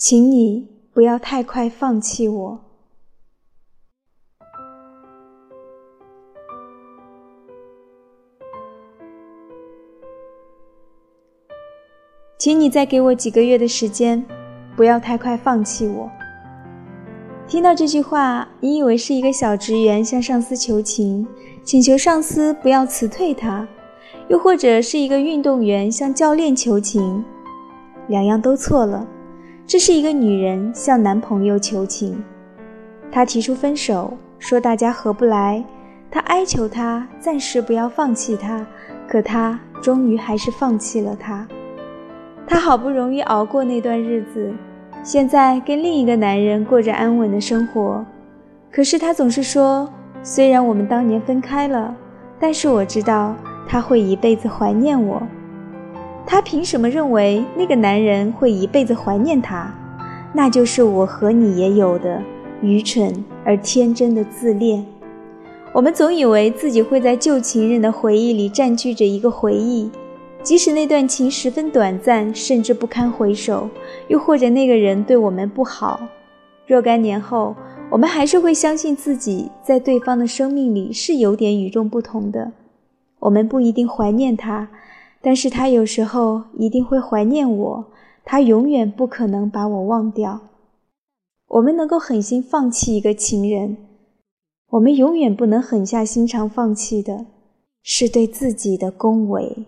请你不要太快放弃我。请你再给我几个月的时间，不要太快放弃我。听到这句话，你以为是一个小职员向上司求情，请求上司不要辞退他；又或者是一个运动员向教练求情，两样都错了。这是一个女人向男朋友求情，她提出分手，说大家合不来，她哀求他暂时不要放弃他，可他终于还是放弃了他。她好不容易熬过那段日子，现在跟另一个男人过着安稳的生活。可是她总是说：“虽然我们当年分开了，但是我知道他会一辈子怀念我。”她凭什么认为那个男人会一辈子怀念她？那就是我和你也有的愚蠢而天真的自恋。我们总以为自己会在旧情人的回忆里占据着一个回忆。即使那段情十分短暂，甚至不堪回首，又或者那个人对我们不好，若干年后，我们还是会相信自己在对方的生命里是有点与众不同的。我们不一定怀念他，但是他有时候一定会怀念我。他永远不可能把我忘掉。我们能够狠心放弃一个情人，我们永远不能狠下心肠放弃的，是对自己的恭维。